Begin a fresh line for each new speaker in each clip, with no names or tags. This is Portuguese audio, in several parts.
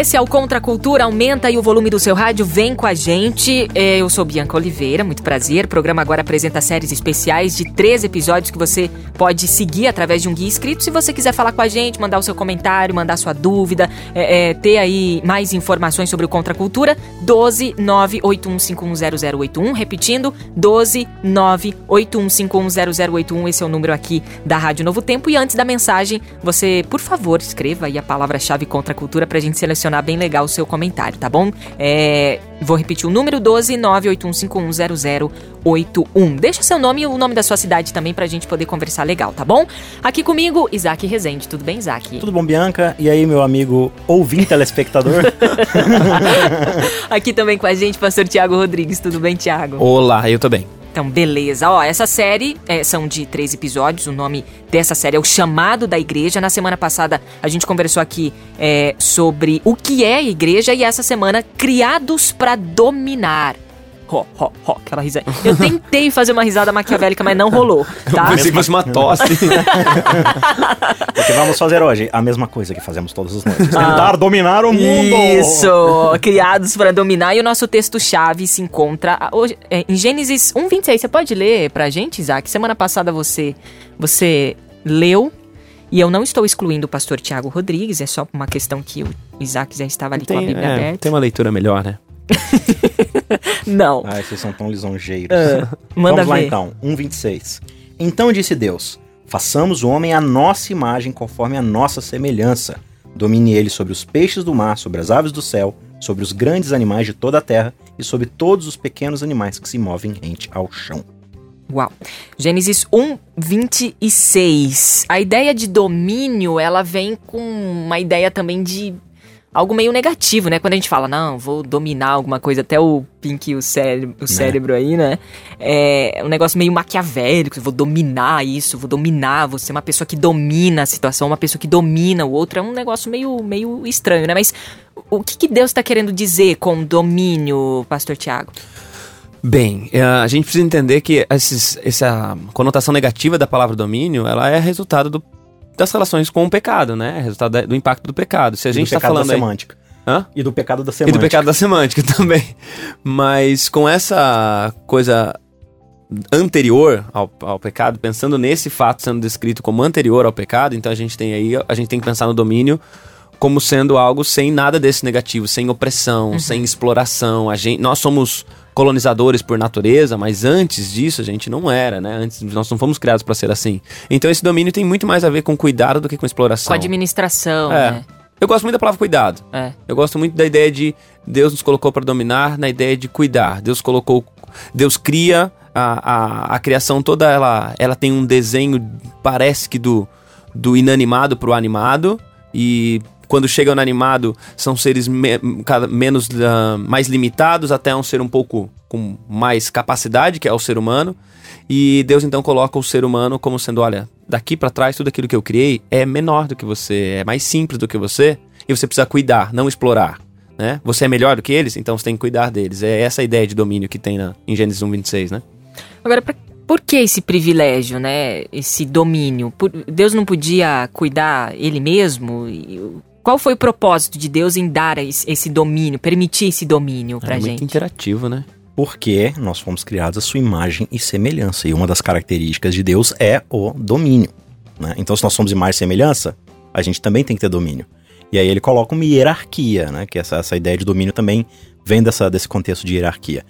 Esse é o Contra Cultura. Aumenta aí o volume do seu rádio, vem com a gente. É, eu sou Bianca Oliveira, muito prazer. O programa agora apresenta séries especiais de três episódios que você pode seguir através de um guia escrito. Se você quiser falar com a gente, mandar o seu comentário, mandar sua dúvida, é, é, ter aí mais informações sobre o Contra Cultura, 12 981510081. Repetindo, 12 981510081. Esse é o número aqui da Rádio Novo Tempo. E antes da mensagem, você, por favor, escreva aí a palavra-chave Contra Cultura pra gente selecionar bem legal o seu comentário, tá bom? É, vou repetir o número 12 981510081. Deixa seu nome e o nome da sua cidade também pra gente poder conversar legal, tá bom? Aqui comigo, Isaac Rezende. Tudo bem, Isaac?
Tudo bom, Bianca? E aí, meu amigo ouvinte telespectador?
Aqui também com a gente, pastor Tiago Rodrigues. Tudo bem, Tiago?
Olá, eu tô bem.
Então, beleza. Ó, essa série é, são de três episódios. O nome dessa série é O Chamado da Igreja. Na semana passada, a gente conversou aqui é, sobre o que é igreja e essa semana, Criados para Dominar. Ho, ho, ho, aquela risada. Eu tentei fazer uma risada maquiavélica, mas não rolou, tá?
Pensei que fosse uma tosse.
Porque vamos fazer hoje a mesma coisa que fazemos todas as noites. Tentar dominar o mundo!
Isso! Criados para dominar. E o nosso texto-chave se encontra ah, hoje, é, em Gênesis 1,26. Você pode ler pra gente, Isaac? Semana passada você, você leu. E eu não estou excluindo o pastor Tiago Rodrigues, é só uma questão que o Isaac já estava ali com a
Tem,
Bíblia
é,
aberta.
tem uma leitura melhor, né?
Não.
Ai, vocês são tão lisonjeiros.
Ah, manda
Vamos lá
ver.
então, 1,26. Então disse Deus: Façamos o homem à nossa imagem, conforme a nossa semelhança. Domine ele sobre os peixes do mar, sobre as aves do céu, sobre os grandes animais de toda a terra e sobre todos os pequenos animais que se movem rente ao chão.
Uau. Gênesis 1, 26. A ideia de domínio, ela vem com uma ideia também de algo meio negativo, né? Quando a gente fala, não, vou dominar alguma coisa, até o Pink, o cérebro, o cérebro aí, né? É um negócio meio maquiavélico, vou dominar isso, vou dominar, vou ser uma pessoa que domina a situação, uma pessoa que domina o outro, é um negócio meio, meio estranho, né? Mas o que, que Deus está querendo dizer com domínio, Pastor Tiago?
Bem, eh, a gente precisa entender que esses- essa conotação negativa da palavra domínio, ela é resultado do- das relações com o pecado, né? Resultado do impacto do pecado. Se a
E
gente
do
tá
pecado
falando
da
aí...
semântica.
Hã?
E do pecado da
E
semântica.
do pecado da semântica também. Mas com essa coisa anterior ao, ao pecado, pensando nesse fato sendo descrito como anterior ao pecado, então a gente tem aí, a gente tem que pensar no domínio como sendo algo sem nada desse negativo, sem opressão, sem exploração. A gente, nós somos colonizadores por natureza, mas antes disso a gente não era, né? Antes nós não fomos criados para ser assim. Então esse domínio tem muito mais a ver com cuidado do que com exploração.
Com administração,
É.
né?
Eu gosto muito da palavra cuidado.
É.
Eu gosto muito da ideia de Deus nos colocou para dominar, na ideia de cuidar. Deus colocou, Deus cria a, a, a criação toda, ela, ela tem um desenho, parece que do, do inanimado para o animado e quando chega no animado são seres me- menos ah, mais limitados até um ser um pouco com mais capacidade que é o ser humano e Deus então coloca o ser humano como sendo, olha, daqui para trás tudo aquilo que eu criei é menor do que você, é mais simples do que você, e você precisa cuidar, não explorar, né? Você é melhor do que eles, então você tem que cuidar deles. É essa a ideia de domínio que tem na, em Gênesis 1:26, né?
Agora, pra- por que esse privilégio, né? Esse domínio? Por- Deus não podia cuidar ele mesmo? E Qual foi o propósito de Deus em dar esse, domínio, permitir esse domínio pra
é
gente?
muito interativo, né?
Porque nós fomos criados à sua imagem e semelhança. E uma das características de Deus é o domínio. né? Então, se nós somos imagem e semelhança, a gente também tem que ter domínio. E aí ele coloca uma hierarquia, né? Que essa, essa ideia de domínio também vem dessa, desse contexto de hierarquia.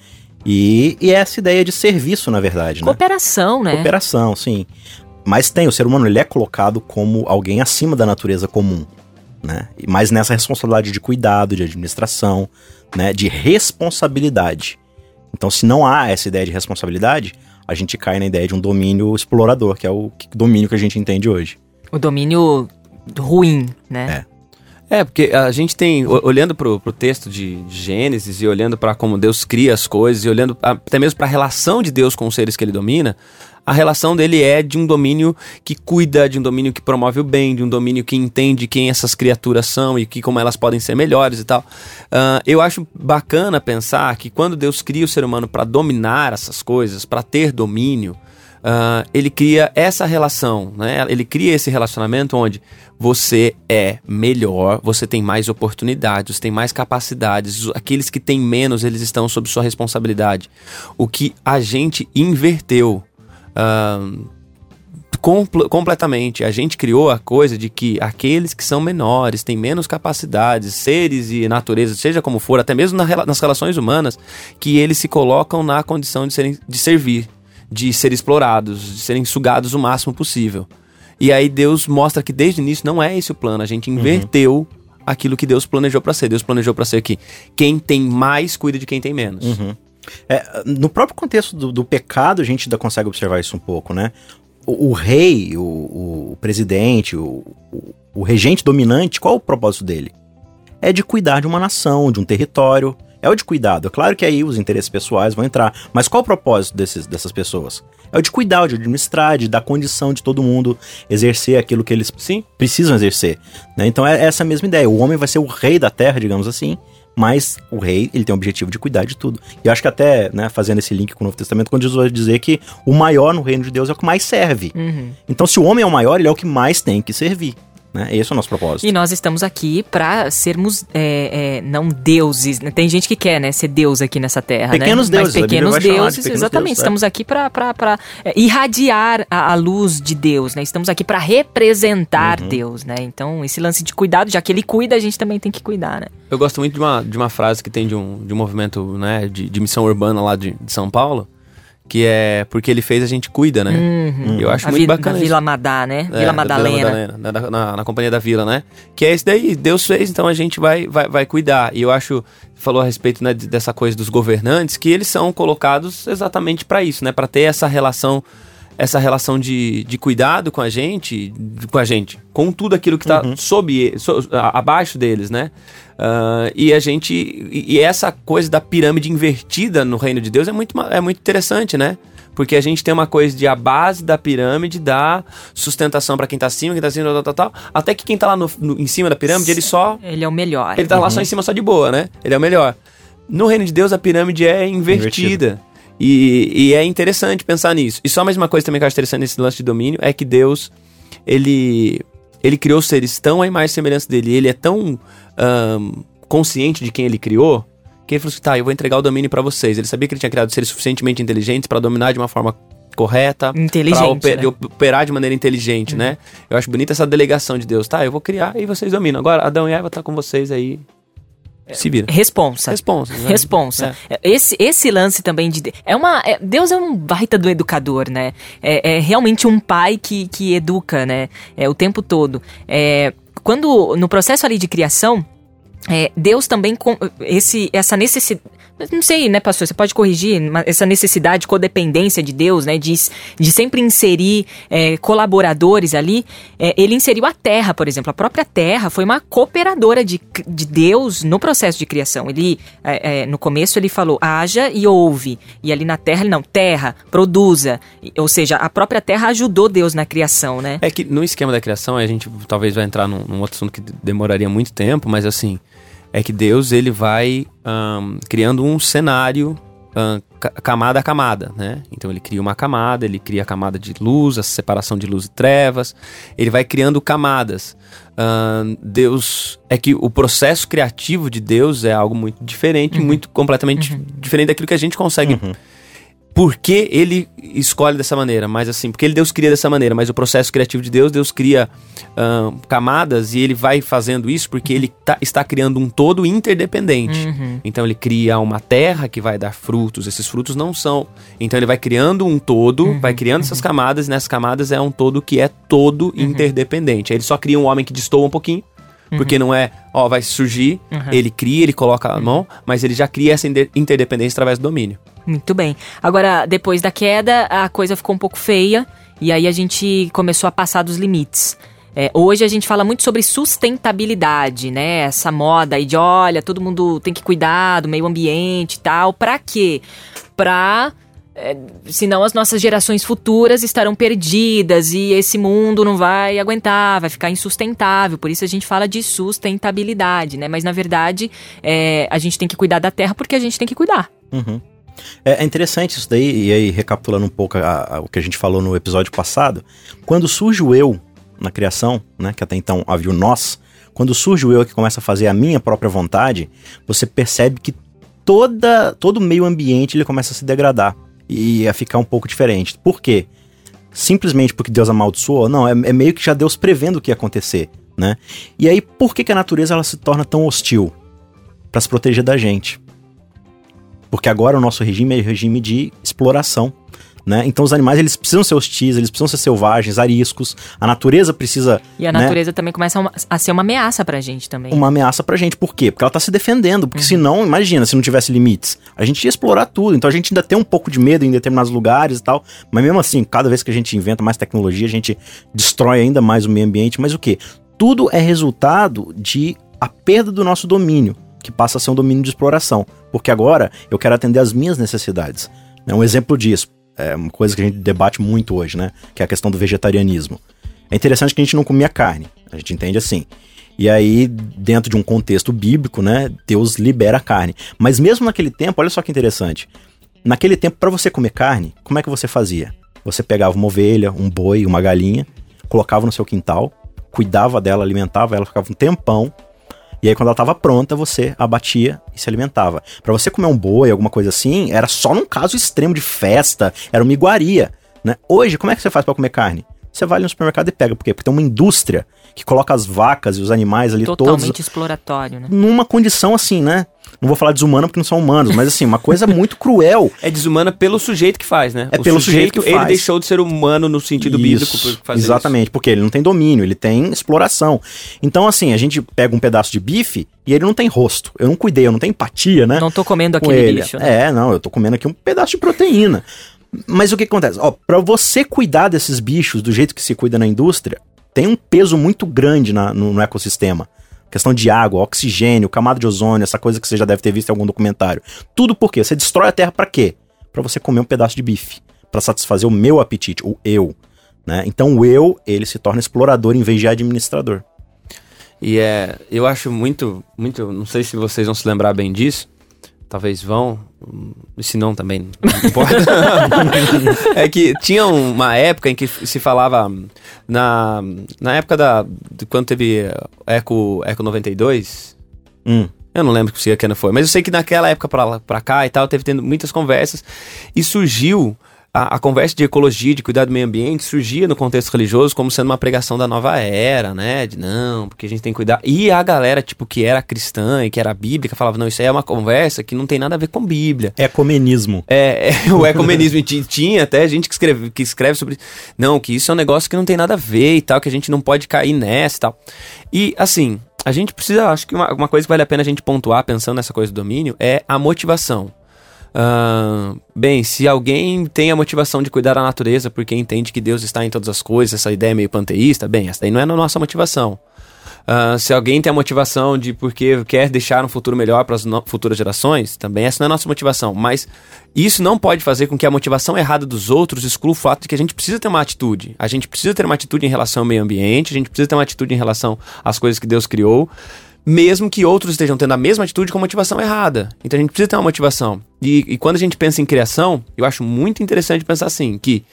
E, e essa ideia de serviço, na verdade, né?
Cooperação, né?
Cooperação, sim. Mas tem, o ser humano ele é colocado como alguém acima da natureza comum, né? Mas nessa responsabilidade de cuidado, de administração, né? De responsabilidade. Então, se não há essa ideia de responsabilidade, a gente cai na ideia de um domínio explorador, que é o domínio que a gente entende hoje.
O domínio ruim, né?
É, porque a gente tem, o- olhando pro, pro texto de Gênesis e olhando para como Deus cria as coisas e olhando até mesmo para a relação de Deus com os seres que ele domina, a relação dele é de um domínio que cuida, de um domínio que promove o bem, de um domínio que entende quem essas criaturas são e que como elas podem ser melhores e tal. Ah, eu acho bacana pensar que quando Deus cria o ser humano para dominar essas coisas, para ter domínio, ah, ele cria essa relação, né? Ele cria esse relacionamento onde você é melhor, você tem mais oportunidades, você tem mais capacidades. Aqueles que têm menos, eles estão sob sua responsabilidade. O que a gente inverteu ah, compl- completamente. A gente criou a coisa de que aqueles que são menores, têm menos capacidades, seres e natureza, seja como for, até mesmo nas relações humanas, que eles se colocam na condição de, serem, de servir, de ser explorados, de serem sugados o máximo possível. E aí Deus mostra que desde o início não é esse o plano, a gente inverteu aquilo que Deus planejou para ser. Deus planejou para ser que quem tem mais cuida de quem tem menos.
É, no próprio contexto do, do pecado, a gente ainda consegue observar isso um pouco, né? O, o rei, o, o presidente, o, o, o regente dominante, qual o propósito dele? É de cuidar de uma nação, de um território. É o de cuidado. É claro que aí os interesses pessoais vão entrar. Mas qual o propósito desses, dessas pessoas? É o de cuidar, de administrar, de dar condição de todo mundo exercer aquilo que eles
Sim.
precisam exercer. né? Então é essa mesma ideia. O homem vai ser o rei da terra, digamos assim, mas o rei ele tem o objetivo de cuidar de tudo. E eu acho que até, né, fazendo esse link com o Novo Testamento, quando Jesus vai dizer que o maior no reino de Deus é o que mais serve.
Uhum.
Então, se o homem é o maior, ele é o que mais tem que servir. Né? Esse é o nosso propósito.
E nós estamos aqui pra sermos é, é, não deuses. né? Tem gente que quer, né, ser deus aqui nessa terra,
Pequenos
né?
deuses,
Mas pequenos
de
deuses,
pequenos
exatamente.
deuses, é.
estamos aqui pra, pra, pra é, irradiar a, a luz de Deus, né? Estamos aqui pra representar
Uhum.
Deus, né? Então, esse lance de cuidado, já que ele cuida, a gente também tem que cuidar, né?
Eu gosto muito de uma, de uma frase que tem de um, de um movimento né, de, de missão urbana lá de, de São Paulo, que é porque ele fez, a gente cuida, né? Eu acho
Uhum. a
muito
Vi-
bacana
na. Vila Madá, né?
É,
Vila
da
Madalena.
na, na- na- na companhia da Vila, né? Que é esse daí, Deus fez, então a gente vai, vai, vai cuidar. E eu acho, falou a respeito né, de- dessa coisa dos governantes, que eles são colocados exatamente para isso, né? Para ter essa relação essa relação de, de cuidado com a gente, de- com a gente, com tudo aquilo que está sob, e- so- a- abaixo deles, né? Ah, e a gente, e, e essa coisa da pirâmide invertida no reino de Deus é muito, é muito interessante, né? Porque a gente tem uma coisa de a base da pirâmide dá sustentação para quem tá acima, quem tá acima, tal, tal, tal, até que quem tá lá no, no- em cima da pirâmide, ele só
Ele é o melhor.
ele tá lá só em cima só de boa, né? Ele é o melhor. No reino de Deus, a pirâmide é invertida. E, e é interessante pensar nisso. E só mais uma coisa também que eu acho interessante nesse lance de domínio é que Deus, ele, ele criou seres tão à imagem e semelhança dele. Ele é tão ahn, consciente de quem ele criou que ele falou assim: tá, eu vou entregar o domínio pra vocês. Ele sabia que ele tinha criado seres suficientemente inteligentes pra dominar de uma forma correta,
Inteligente,
oper-
né?
de operar de maneira inteligente, né? Eu acho bonita essa delegação de Deus. Tá, eu vou criar e vocês dominam. Agora, Adão e Eva tá com vocês aí. Se vira.
Responsa.
Responsa. né?
Responsa. Esse, esse lance também de. É uma, é- Deus é um baita do educador, né? É, é realmente um pai que, que educa, né? É, o tempo todo. É, quando. No processo ali de criação. é, Deus também com esse, essa necessidade. Não sei, né, pastor? Você pode corrigir essa necessidade, codependência de Deus, né? De, de sempre inserir é, colaboradores ali. É, ele inseriu a terra, por exemplo. A própria terra foi uma cooperadora de, de Deus no processo de criação. Ele, é, no começo, ele falou: haja e ouve. E ali na terra, ele não, terra, produza. Ou seja, a própria terra ajudou Deus na criação, né?
É que no esquema da criação, a gente talvez vai entrar num, num outro assunto que demoraria muito tempo, mas assim, é que Deus ele vai ahn, criando um cenário ca- camada a camada, né? Então ele cria uma camada, ele cria a camada de luz, a separação de luz e trevas, ele vai criando camadas. Ahn, Deus é que o processo criativo de Deus é algo muito diferente, muito completamente diferente daquilo que a gente consegue por que ele escolhe dessa maneira, mas assim, porque ele Deus cria dessa maneira, mas o processo criativo de Deus, Deus cria ahn, camadas e ele vai fazendo isso porque ele tá- está criando um todo interdependente. Então ele cria uma terra que vai dar frutos, esses frutos não são. Então ele vai criando um todo, vai criando essas camadas, e nessas camadas é um todo que é todo interdependente. Aí ele só cria um homem que destoa um pouquinho, Porque não é, ó, vai surgir,
Uhum.
ele cria, ele coloca a mão, mas ele já cria essa inter- interdependência através do domínio.
Muito bem. Agora, depois da queda, a coisa ficou um pouco feia e aí a gente começou a passar dos limites. É, hoje a gente fala muito sobre sustentabilidade, né? Essa moda aí de olha, todo mundo tem que cuidar do meio ambiente e tal. Pra quê? Pra. É, senão as nossas gerações futuras estarão perdidas e esse mundo não vai aguentar, vai ficar insustentável. Por isso a gente fala de sustentabilidade, né? Mas na verdade é, a gente tem que cuidar da terra porque a gente tem que cuidar.
Uhum. É, é interessante isso daí, e aí recapitulando um pouco a- a- o que a gente falou no episódio passado, quando surge o eu na criação, né, que até então havia o nós, quando surge o eu que começa a fazer a minha própria vontade, você percebe que toda, todo o meio ambiente ele começa a se degradar e a ficar um pouco diferente. Por quê? Simplesmente porque Deus amaldiçoou? Não, é, é meio que já Deus prevendo o que ia acontecer, né? E aí, por que, que a natureza ela se torna tão hostil? Para se proteger da gente. Porque agora o nosso regime é regime de exploração. Né? Então os animais eles precisam ser hostis, eles precisam ser selvagens, ariscos. A natureza precisa
E a
né,
natureza também começa a uma- a ser uma ameaça pra gente também.
uma ameaça pra gente. Por quê? Porque ela tá se defendendo. Porque senão, imagina, se não tivesse limites, a gente ia explorar tudo. Então a gente ainda tem um pouco de medo em determinados lugares e tal. Mas mesmo assim, cada vez que a gente inventa mais tecnologia, a gente destrói ainda mais o meio ambiente. Mas o quê? Tudo é resultado de a perda do nosso domínio, que passa a ser um domínio de exploração. Porque agora eu quero atender às minhas necessidades. É um exemplo disso. É uma coisa que a gente debate muito hoje, né? Que é a questão do vegetarianismo. É interessante que a gente não comia carne. A gente entende assim. E aí, dentro de um contexto bíblico, né, Deus libera a carne. Mas mesmo naquele tempo, olha só que interessante. Naquele tempo, para você comer carne, como é que você fazia? Você pegava uma ovelha, um boi, uma galinha, colocava no seu quintal, cuidava dela, alimentava ela, ficava um tempão. E aí, quando ela estava pronta, você abatia e se alimentava. Para você comer um boi, alguma coisa assim, era só num caso extremo de festa, era uma iguaria. Né? Hoje, como é que você faz para comer carne? Você vai no supermercado e pega. Por quê? Porque tem uma indústria que coloca as vacas e os animais ali todos
Totalmente exploratório, né?
numa condição assim, né? Não vou falar desumana porque não são humanos, mas assim, uma coisa muito cruel.
É desumana pelo sujeito que faz, né?
É pelo sujeito que
Ele
faz.
deixou de ser humano no sentido bíblico por fazer
exatamente, porque ele não tem domínio, ele tem exploração. Então, assim, a gente pega um pedaço de bife e ele não tem rosto. Eu não cuidei, eu não tenho empatia, né?
Não tô comendo
com
aquele
ele.
bicho, né?
É, não, eu tô comendo aqui um pedaço de proteína. Mas o que acontece? Ó, pra você cuidar desses bichos do jeito que se cuida na indústria, tem um peso muito grande na- no, no ecossistema. Questão de água, oxigênio, camada de ozônio, essa coisa que você já deve ter visto em algum documentário. Tudo por quê? Você destrói a terra pra quê? Pra você comer um pedaço de bife. Pra satisfazer o meu apetite, o eu. Né? Então o eu, ele se torna explorador em vez de administrador.
E é, eu acho muito, muito, não sei se vocês vão se lembrar bem disso, talvez vão, se não também, não importa. é que tinha uma época em que se falava, na, na época da, de quando teve Eco, Eco 92,
Hum.
eu não lembro que ano foi, mas eu sei que naquela época pra cá e tal, teve tendo muitas conversas e surgiu a, a conversa de ecologia, de cuidar do meio ambiente, surgia no contexto religioso como sendo uma pregação da nova era, né? De não, porque a gente tem que cuidar. E a galera, tipo, que era cristã e que era bíblica, falava, não, isso aí é uma conversa que não tem nada a ver com Bíblia.
Ecumenismo.
É, é, o ecumenismo e ti- tinha até gente que escreve, que escreve sobre. Não, que isso é um negócio que não tem nada a ver e tal, que a gente não pode cair nessa e tal. E assim, a gente precisa, acho que uma, uma coisa que vale a pena a gente pontuar pensando nessa coisa do domínio é a motivação. Ah, bem, se alguém tem a motivação de cuidar da natureza porque entende que Deus está em todas as coisas, essa ideia meio panteísta, bem, essa daí não é a nossa motivação. Ah, se alguém tem a motivação de porque quer deixar um futuro melhor para as futuras gerações, também essa não é a nossa motivação. Mas isso não pode fazer com que a motivação errada dos outros exclua o fato de que a gente precisa ter uma atitude. A gente precisa ter uma atitude em relação ao meio ambiente, a gente precisa ter uma atitude em relação às coisas que Deus criou, mesmo que outros estejam tendo a mesma atitude com motivação errada. Então a gente precisa ter uma motivação. E, e quando a gente pensa em criação, eu acho muito interessante pensar assim, que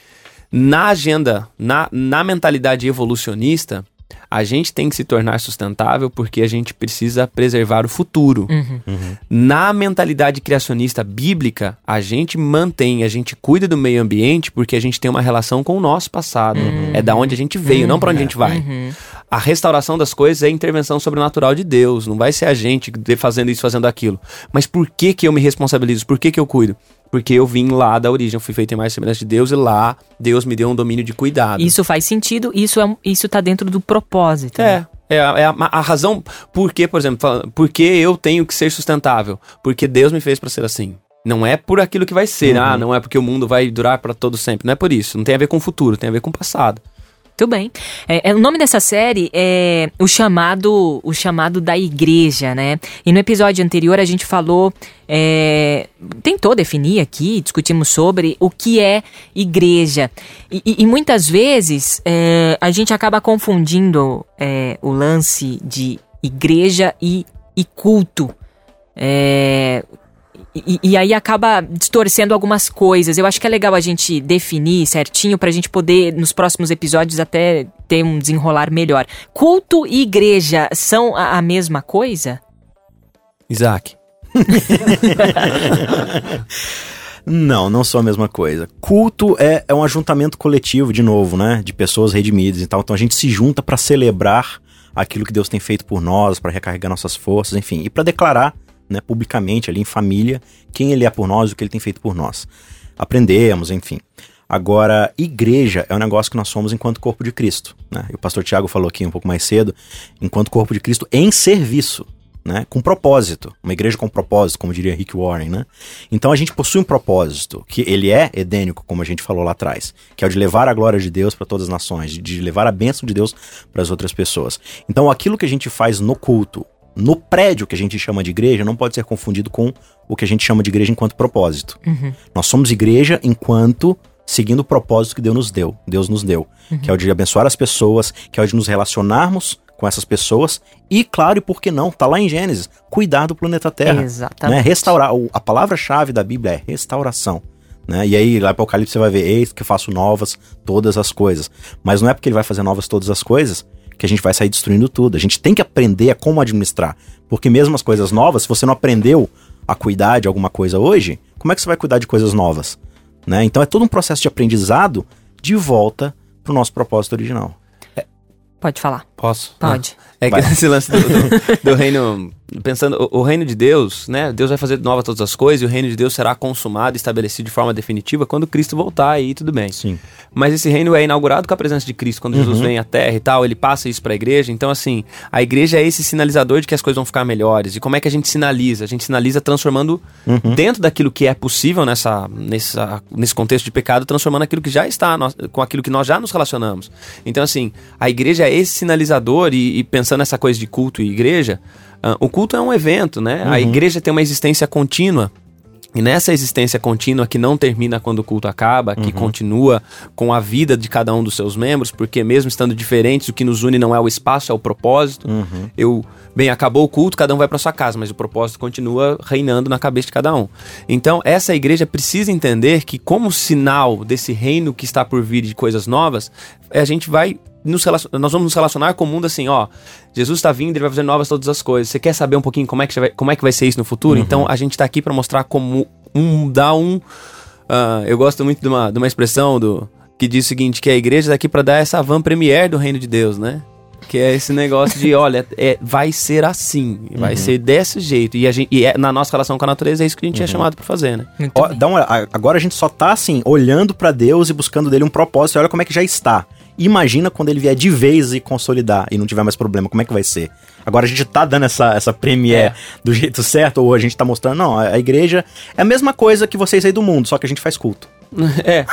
na agenda, na, na mentalidade evolucionista, a gente tem que se tornar sustentável porque a gente precisa preservar o futuro. Na mentalidade criacionista bíblica, a gente mantém, a gente cuida do meio ambiente porque a gente tem uma relação com o nosso passado. É da onde a gente veio, não para onde a gente vai. A restauração das coisas é a intervenção sobrenatural de Deus. Não vai ser a gente fazendo isso, fazendo aquilo. Mas por que que eu me responsabilizo? Por que que eu cuido? Porque eu vim lá da origem, eu fui feito em mais semelhança de Deus e lá Deus me deu um domínio de cuidado.
Isso faz sentido, isso, é, isso tá dentro do propósito.
É,
né?
É, a, é a, a razão por que, por exemplo, por que eu tenho que ser sustentável? Porque Deus me fez pra ser assim. Não é por aquilo que vai ser,
Uhum.
ah, não é porque o mundo vai durar pra todo sempre. Não é por isso. Não tem a ver com o futuro, tem a ver com o passado.
Tudo bem. É, é, o nome dessa série é o chamado, o chamado da igreja, né? E no episódio anterior a gente falou, é, tentou definir aqui, discutimos sobre o que é igreja. E, e- e muitas vezes é, a gente acaba confundindo é, o lance de igreja e, e culto. E, e aí acaba distorcendo algumas coisas. Eu acho que é legal a gente definir certinho pra gente poder, nos próximos episódios, até ter um desenrolar melhor. Culto e igreja são a, a mesma coisa?
Isaac.
Não, não são a mesma coisa. Culto é, é um ajuntamento coletivo, de novo, né? De pessoas redimidas e tal. Então a gente se junta pra celebrar aquilo que Deus tem feito por nós, pra recarregar nossas forças, enfim, e pra declarar, né, publicamente ali em família, quem ele é por nós o que ele tem feito por nós. Aprendemos, enfim. Agora, igreja é um negócio que nós somos enquanto corpo de Cristo, né? E o pastor Tiago falou aqui um pouco mais cedo, enquanto corpo de Cristo em serviço, né? Com propósito. Uma igreja com propósito, como diria Rick Warren, né? Então a gente possui um propósito, que ele é edênico, como a gente falou lá atrás, que é o de levar a glória de Deus para todas as nações, de levar a bênção de Deus para as outras pessoas. Então aquilo que a gente faz no culto, no prédio que a gente chama de igreja, não pode ser confundido com o que a gente chama de igreja enquanto propósito. Nós somos igreja enquanto seguindo o propósito que Deus nos deu, Deus nos deu, que é o de abençoar as pessoas, que é o de nos relacionarmos com essas pessoas e, claro, e por que não, tá lá em Gênesis, cuidar do planeta Terra,
Exatamente.
né? Restaurar, a palavra-chave da Bíblia é restauração. Né? E aí, lá Apocalipse, você vai ver: Eis que faço novas todas as coisas. Mas não é porque ele vai fazer novas todas as coisas que a gente vai sair destruindo tudo. A gente tem que aprender a como administrar. Porque mesmo as coisas novas, se você não aprendeu a cuidar de alguma coisa hoje, como é que você vai cuidar de coisas novas? Né? Então é todo um processo de aprendizado de volta pro nosso propósito original.
Pode falar.
Posso?
Pode.
É que esse lance do, do- do reino. Pensando, o, o reino de Deus, né? Deus vai fazer nova todas as coisas e o reino de Deus será consumado e estabelecido de forma definitiva quando Cristo voltar aí tudo bem.
Sim.
Mas esse reino é inaugurado com a presença de Cristo. Quando Jesus vem à terra e tal, ele passa isso pra igreja. Então, assim, a igreja é esse sinalizador de que as coisas vão ficar melhores. E como é que a gente sinaliza? A gente sinaliza transformando dentro daquilo que é possível nessa, nessa, nesse contexto de pecado, transformando aquilo que já está, nós- com aquilo que nós já nos relacionamos. Então, assim, a igreja é esse sinalizador e, e pensando nessa coisa de culto e igreja, ah, o culto é um evento, né? A igreja tem uma existência contínua. E nessa existência contínua que não termina quando o culto acaba, que continua com a vida de cada um dos seus membros, porque mesmo estando diferentes, o que nos une não é o espaço, é o propósito. Eu, bem, acabou o culto, cada um vai para sua casa, mas o propósito continua reinando na cabeça de cada um. Então, essa igreja precisa entender que como sinal desse reino que está por vir de coisas novas, a gente vai nos nós vamos nos relacionar com o mundo assim, ó, Jesus está vindo, ele vai fazer novas todas as coisas. Você quer saber um pouquinho como é que, vai, como é que vai ser isso no futuro? Então a gente tá aqui para mostrar como um dar um ah, eu gosto muito de uma, de uma expressão do que diz o seguinte, que a igreja tá aqui para dar essa van premier do reino de Deus, né? Que é esse negócio de, olha, é, vai ser assim, vai ser desse jeito. E, a gente, e é, na nossa relação com a natureza é isso que a gente é chamado para fazer, né?
Ó, dá uma- agora a gente só tá assim, olhando pra Deus e buscando dele um propósito. E olha como é que já está. Imagina quando ele vier de vez e consolidar e não tiver mais problema, como é que vai ser? Agora a gente tá dando essa, essa premiere
É.
do jeito certo, ou a gente tá mostrando, não, a, a igreja é a mesma coisa que vocês aí do mundo, só que a gente faz culto.
É.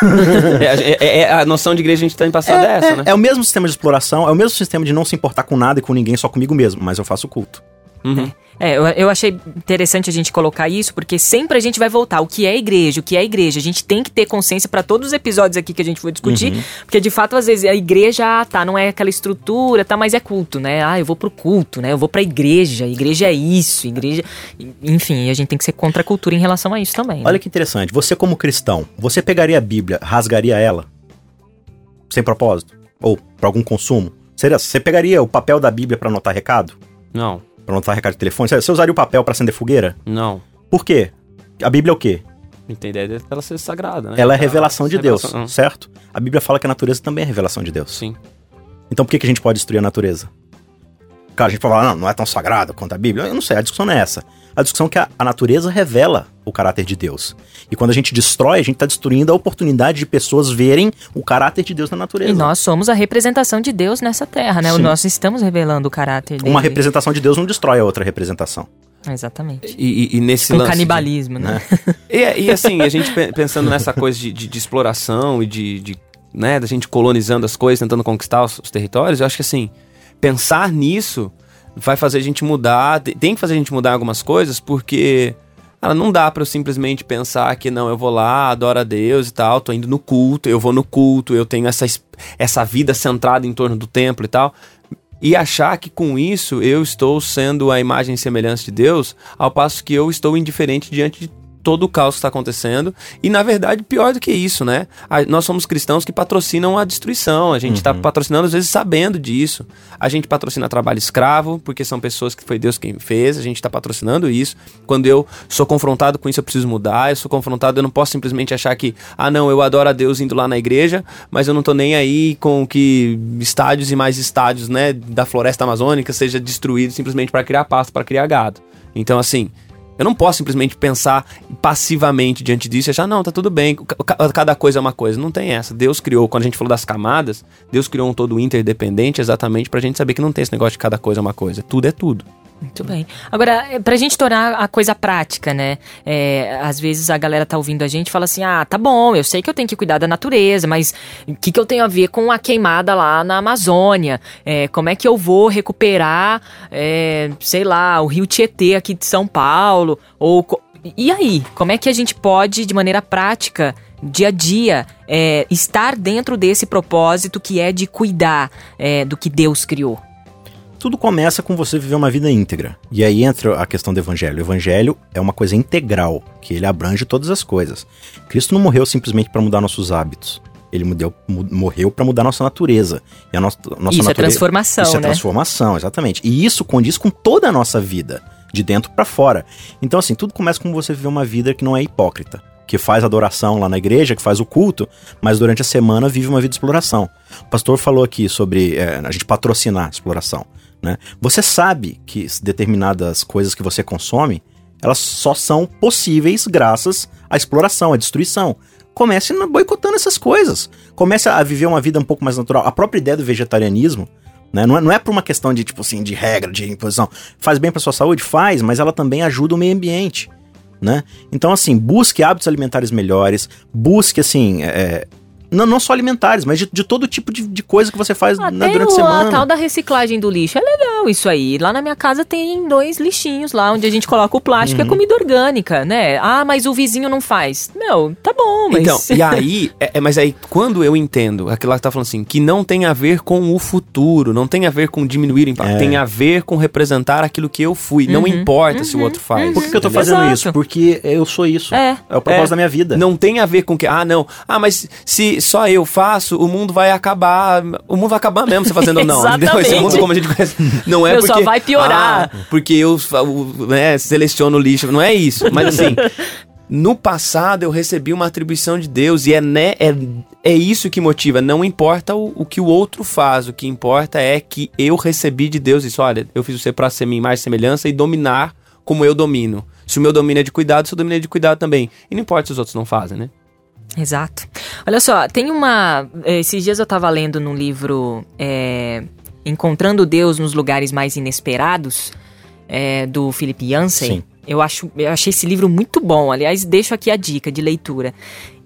é, é- é a noção de igreja a gente tá em passado é, essa,
é,
né?
é o mesmo sistema de exploração, é o mesmo sistema de não se importar com nada e com ninguém, só comigo mesmo, mas eu faço culto.
Uhum.
É, eu, eu achei interessante a gente colocar isso, porque sempre a gente vai voltar. O que é igreja? O que é igreja? A gente tem que ter consciência para todos os episódios aqui que a gente for discutir, porque de fato, às vezes, a igreja, ah, tá, não é aquela estrutura, tá, mas é culto, né? Ah, eu vou pro culto, né? Eu vou pra igreja, igreja é isso, igreja. Enfim, a gente tem que ser contra a cultura em relação a isso também. né?
Olha que interessante, você como cristão, você pegaria a Bíblia, rasgaria ela? Sem propósito? Ou pra algum consumo? Seria, você pegaria o papel da Bíblia pra anotar recado?
Não,
Pra anotar recado de telefone? Você usaria o papel pra acender fogueira?
não.
Por quê? A Bíblia é o quê?
Não tem ideia dela ser sagrada, né?
Ela é revelação de Deus,
Revelação-
certo? A Bíblia fala que a natureza também é revelação de Deus.
Sim.
Então por que, que a gente pode destruir a natureza? Cara, a gente pode falar, não, não é tão sagrado quanto a Bíblia. Eu não sei, a discussão não é essa. A discussão que a, a natureza revela o caráter de Deus. E quando a gente destrói, a gente está destruindo a oportunidade de pessoas verem o caráter de Deus na natureza.
E nós somos a representação de Deus nessa terra, né?
Sim.
Nós estamos revelando o caráter dele.
Uma representação de Deus não destrói a outra representação.
Exatamente.
E, e- e nesse
Com
lance de-
canibalismo, né?
E, e assim, a gente pe- pensando nessa coisa de, de- de exploração e de, de, né, da gente colonizando as coisas, tentando conquistar os, os territórios, eu acho que assim, pensar nisso vai fazer a gente mudar, te- tem que fazer a gente mudar algumas coisas, porque cara, não dá pra eu simplesmente pensar que não, eu vou lá, adoro a Deus e tal, tô indo no culto, eu vou no culto, eu tenho essa, es- essa vida centrada em torno do templo e tal. E achar que com isso eu estou sendo a imagem e semelhança de Deus, ao passo que eu estou indiferente diante de todo o caos que está acontecendo. E na verdade, pior do que isso, né? A- nós somos cristãos que patrocinam a destruição. A gente está patrocinando, às vezes, sabendo disso. A gente patrocina trabalho escravo, porque são pessoas que foi Deus quem fez. A gente está patrocinando isso. Quando eu sou confrontado com isso, eu preciso mudar. Eu sou confrontado, eu não posso simplesmente achar que, ah, não, eu adoro a Deus indo lá na igreja, mas eu não tô nem aí com que estádios e mais estádios, né, da floresta amazônica seja destruído simplesmente para criar pasto, para criar gado. Então, assim, eu não posso simplesmente pensar passivamente diante disso e achar, não, tá tudo bem, ca- ca- cada coisa é uma coisa. Não tem essa. Deus criou, quando a gente falou das camadas, Deus criou um todo interdependente exatamente pra gente saber que não tem esse negócio de cada coisa é uma coisa. Tudo é tudo.
Muito bem. Agora, é, pra gente tornar a coisa prática, né? É, às vezes a galera tá ouvindo a gente e fala assim: ah, tá bom, eu sei que eu tenho que cuidar da natureza, mas o que, que eu tenho a ver com a queimada lá na Amazônia? É, como é que eu vou recuperar, é, sei lá, o rio Tietê aqui de São Paulo? Ou. E aí? Como é que a gente pode, de maneira prática, dia a dia, é, estar dentro desse propósito que é de cuidar é, do que Deus criou?
Tudo começa com você viver uma vida íntegra. E aí entra a questão do evangelho. O evangelho é uma coisa integral, que ele abrange todas as coisas. Cristo não morreu simplesmente para mudar nossos hábitos. Ele mudeu- mu- morreu para mudar nossa natureza. E a nossa, nossa
Isso é
natureza,
transformação,
Isso é
né?
transformação, exatamente. E isso condiz com toda a nossa vida, de dentro para fora. Então, assim, tudo começa com você viver uma vida que não é hipócrita. Que faz adoração lá na igreja, que faz o culto, mas durante a semana vive uma vida de exploração. O pastor falou aqui sobre é, a gente patrocinar a exploração. Né? Você sabe que determinadas coisas que você consome, elas só são possíveis graças à exploração, à destruição. Comece boicotando essas coisas. Comece a viver uma vida um pouco mais natural. A própria ideia do vegetarianismo, né? Não é, não é por uma questão de, tipo assim, de regra, de imposição. Faz bem pra sua saúde? Faz, mas ela também ajuda o meio ambiente. Né? Então, assim, busque hábitos alimentares melhores, busque, assim, é, não, não só alimentares, mas de, de todo tipo de, de coisa que você faz né,
Até
durante a
o-
semana.
a tal da reciclagem do lixo. É legal isso aí. Lá na minha casa tem dois lixinhos lá, onde a gente coloca o plástico,
Uhum.
é comida orgânica, né? Ah, mas o vizinho não faz. Meu, tá bom, mas...
Então, e aí, é, é, mas aí quando eu entendo aquilo lá que tá falando assim, que não tem a ver com o futuro, não tem a ver com diminuir o impacto,
É.
tem a ver com representar aquilo que eu fui. Não
Uhum,
importa se o outro faz.
Por que, que eu tô
entendeu?
fazendo
Exato.
isso? Porque eu sou isso.
É.
o propósito
É.
da minha vida.
Não tem a ver com que, ah, não, ah, mas se só eu faço, o mundo vai acabar, o mundo vai acabar mesmo você fazendo ou não. entendeu? Esse mundo como a gente conhece, não é
Meu,
porque...
só vai piorar.
ah, porque eu né, seleciono o lixo, não é isso. Mas assim, no passado eu recebi uma atribuição de Deus e é, né, é, é isso que motiva. Não importa o, o que o outro faz, o que importa é que eu recebi de Deus isso. Olha, eu fiz você para ser minha e semelhança e dominar como eu domino. Se o meu domínio é de cuidado, o seu domínio é de cuidado também. E não importa se os outros não fazem, né?
Exato. Olha só, tem uma. Esses dias eu tava lendo num livro é, Encontrando Deus nos Lugares Mais Inesperados, é, do Philip Yancey.
Sim.
Eu, acho, eu achei esse livro muito bom. Aliás, deixo aqui a dica de leitura.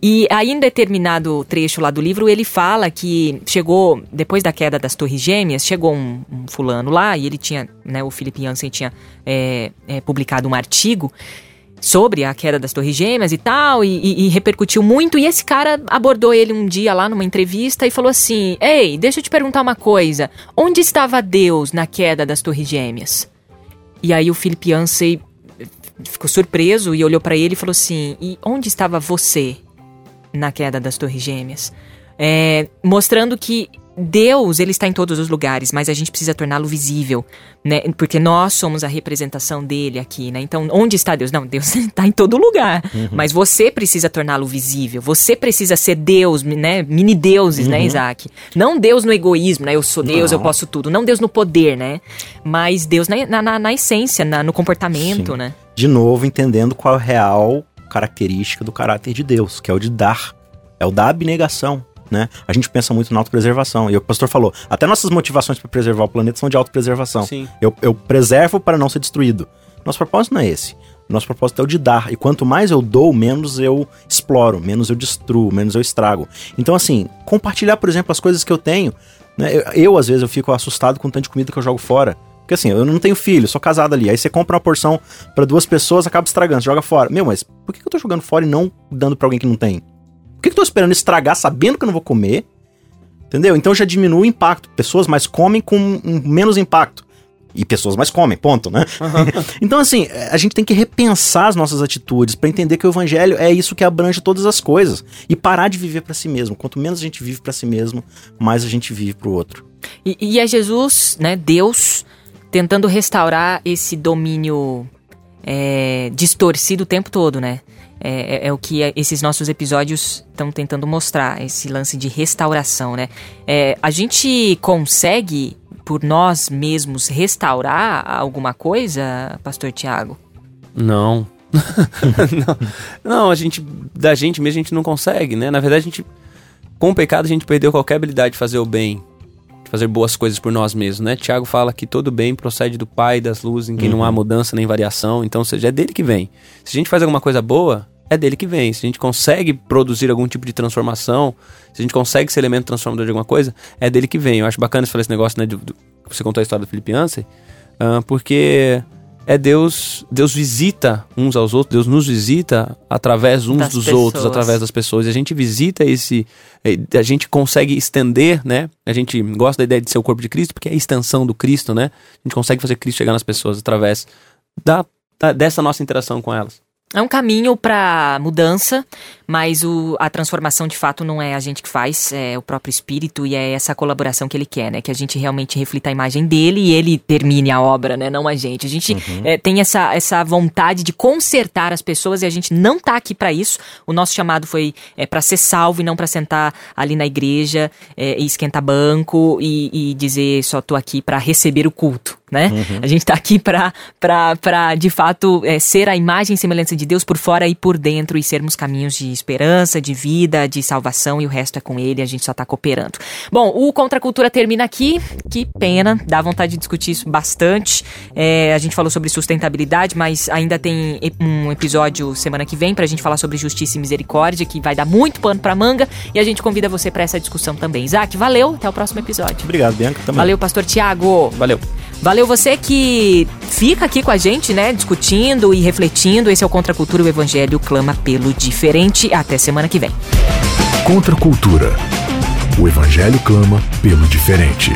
E aí, em determinado trecho lá do livro, ele fala que chegou, depois da queda das Torres Gêmeas, chegou um, um fulano lá e ele tinha, né, o Philip Yancey tinha é, é, publicado um artigo sobre a queda das Torres Gêmeas e tal, e, e- e repercutiu muito. E esse cara abordou ele um dia lá numa entrevista e falou assim: Ei, deixa eu te perguntar uma coisa. Onde estava Deus na queda das Torres Gêmeas? E aí o Philip Yancey ficou surpreso e olhou pra ele e falou assim: E onde estava você na queda das Torres Gêmeas? É, mostrando que Deus, ele está em todos os lugares, mas a gente precisa torná-lo visível, né? Porque nós somos a representação dele aqui, né? Então, onde está Deus? Não, Deus está em todo lugar, mas você precisa torná-lo visível. Você precisa ser Deus, né? Mini deuses, né, Isaac? Não Deus no egoísmo, né? Eu sou Deus, eu
Não.
posso tudo. Não Deus no poder, né? Mas Deus na, na, na- na essência, na- no comportamento,
Sim.
né?
de novo, entendendo qual é a real característica do caráter de Deus, que é o de dar, é o da abnegação. Né? A gente pensa muito na autopreservação. E o pastor falou: até nossas motivações para preservar o planeta são de autopreservação.
Sim.
Eu, eu preservo para não ser destruído. Nosso propósito não é esse. Nosso propósito é o de dar. E quanto mais eu dou, menos eu exploro, menos eu destruo, menos eu estrago. Então, assim, compartilhar, por exemplo, as coisas que eu tenho. Né? Eu, eu, às vezes, eu fico assustado com o tanto de comida que eu jogo fora. Porque assim, eu não tenho filho, sou casado ali. Aí você compra uma porção para duas pessoas, acaba estragando, joga fora. Meu, mas por que eu tô jogando fora e não dando para alguém que não tem? Por que eu tô esperando estragar sabendo que eu não vou comer? Entendeu? Então já diminui o impacto. Pessoas mais comem com menos impacto. E pessoas mais comem, ponto, né? Uhum. então, assim, a gente tem que repensar as nossas atitudes para entender que o evangelho é isso que abrange todas as coisas. E parar de viver para si mesmo. Quanto menos a gente vive para si mesmo, mais a gente vive para o outro.
E, e é Jesus, né, Deus, tentando restaurar esse domínio é, distorcido o tempo todo, né? É, é, é o que esses nossos episódios estão tentando mostrar, esse lance de restauração, né? É, a gente consegue, por nós mesmos, restaurar alguma coisa, Pastor Tiago?
Não. não. Não, a gente, da gente mesmo, a gente não consegue, né? Na verdade, a gente, com o pecado, a gente perdeu qualquer habilidade de fazer o bem fazer boas coisas por nós mesmos, né? Tiago fala que todo bem procede do Pai das luzes, em quem uhum. não há uhum. mudança nem variação, então, ou seja, é dele que vem. Se a gente faz alguma coisa boa, é dele que vem. Se a gente consegue produzir algum tipo de transformação, se a gente consegue ser elemento transformador de alguma coisa, é dele que vem. Eu acho bacana você falar esse negócio, né? De, de, você contou a história do Felipe Ansem, uh, porque é Deus, Deus visita uns aos outros, Deus nos visita através uns das dos pessoas. outros, através das pessoas. E a gente visita esse, eh, a gente consegue estender, né? A gente gosta da ideia de ser o corpo de Cristo, porque é a extensão do Cristo, né? A gente consegue fazer Cristo chegar nas pessoas através da, da dessa nossa interação com elas.
É um caminho para mudança, mas o, a transformação de fato não é a gente que faz, é o próprio espírito e é essa colaboração que ele quer, né? Que a gente realmente reflita a imagem dele e ele termine a obra, né? Não a gente. A gente uhum. é, tem essa, essa vontade de consertar as pessoas e a gente não tá aqui para isso. O nosso chamado foi é, para ser salvo e não para sentar ali na igreja é, e esquentar banco e, e dizer só tô aqui para receber o culto né? Uhum. A gente está aqui para, de fato, é, ser a imagem e semelhança de Deus por fora e por dentro e sermos caminhos de esperança, de vida, de salvação e o resto é com Ele, a gente só está cooperando. Bom, o Contra a Cultura termina aqui, que pena, dá vontade de discutir isso bastante. É, a gente falou sobre sustentabilidade, mas ainda tem um episódio semana que vem para a gente falar sobre justiça e misericórdia, que vai dar muito pano para manga e a gente convida você para essa discussão também. Isaac, valeu, até o próximo episódio.
Obrigado, Bianca, também.
Valeu, Pastor Tiago.
Valeu.
Valeu você que fica aqui com a gente, né, discutindo e refletindo. Esse é o Contra a Cultura, o Evangelho clama pelo diferente. Até semana que vem.
Contra a Cultura. O Evangelho clama pelo diferente.